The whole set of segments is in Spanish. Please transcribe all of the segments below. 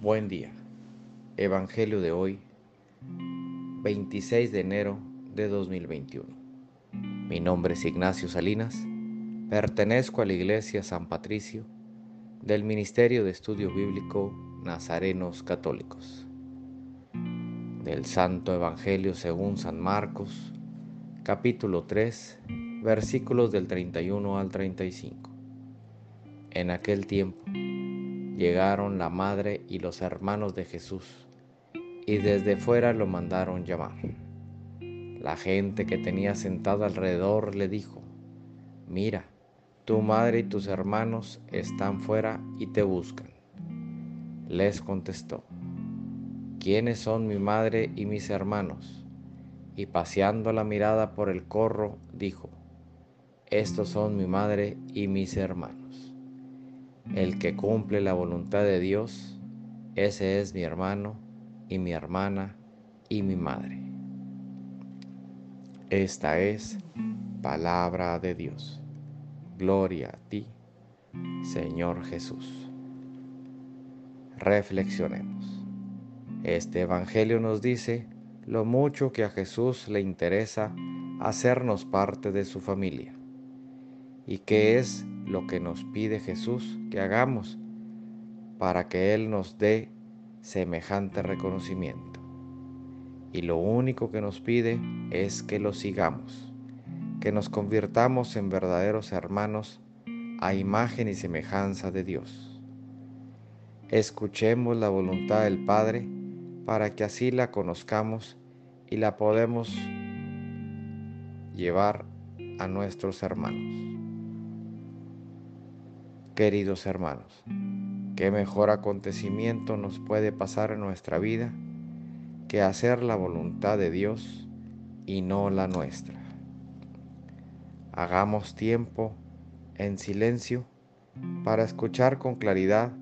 Buen día. Evangelio de hoy, 26 de enero de 2021. Mi nombre es Ignacio Salinas. Pertenezco a la Iglesia San Patricio del Ministerio de Estudio Bíblico Nazarenos Católicos. Del Santo Evangelio según San Marcos, capítulo 3, versículos del 31 al 35. En aquel tiempo llegaron la madre y los hermanos de Jesús y desde fuera lo mandaron llamar. La gente que tenía sentado alrededor le dijo, mira, tu madre y tus hermanos están fuera y te buscan. Les contestó, ¿quiénes son mi madre y mis hermanos? Y paseando la mirada por el corro, dijo, estos son mi madre y mis hermanos. El que cumple la voluntad de Dios, ese es mi hermano y mi hermana y mi madre. Esta es palabra de Dios. Gloria a ti, Señor Jesús. Reflexionemos. Este Evangelio nos dice lo mucho que a Jesús le interesa hacernos parte de su familia. ¿Y qué es lo que nos pide Jesús que hagamos para que Él nos dé semejante reconocimiento? Y lo único que nos pide es que lo sigamos, que nos convirtamos en verdaderos hermanos a imagen y semejanza de Dios. Escuchemos la voluntad del Padre para que así la conozcamos y la podemos llevar a nuestros hermanos. Queridos hermanos, ¿qué mejor acontecimiento nos puede pasar en nuestra vida que hacer la voluntad de Dios y no la nuestra? Hagamos tiempo en silencio para escuchar con claridad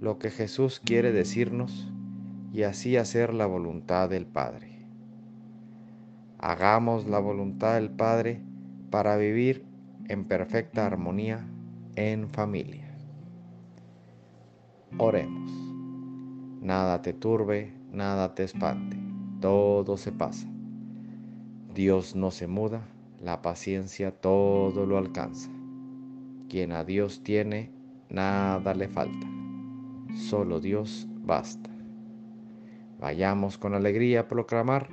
lo que Jesús quiere decirnos y así hacer la voluntad del Padre. Hagamos la voluntad del Padre para vivir en perfecta armonía en familia. Oremos. Nada te turbe, nada te espante, todo se pasa. Dios no se muda, la paciencia todo lo alcanza. Quien a Dios tiene, nada le falta. Solo Dios basta. Vayamos con alegría a proclamar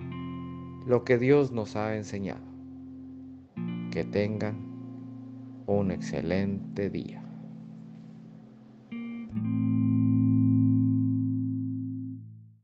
lo que Dios nos ha enseñado. Que tengan un excelente día.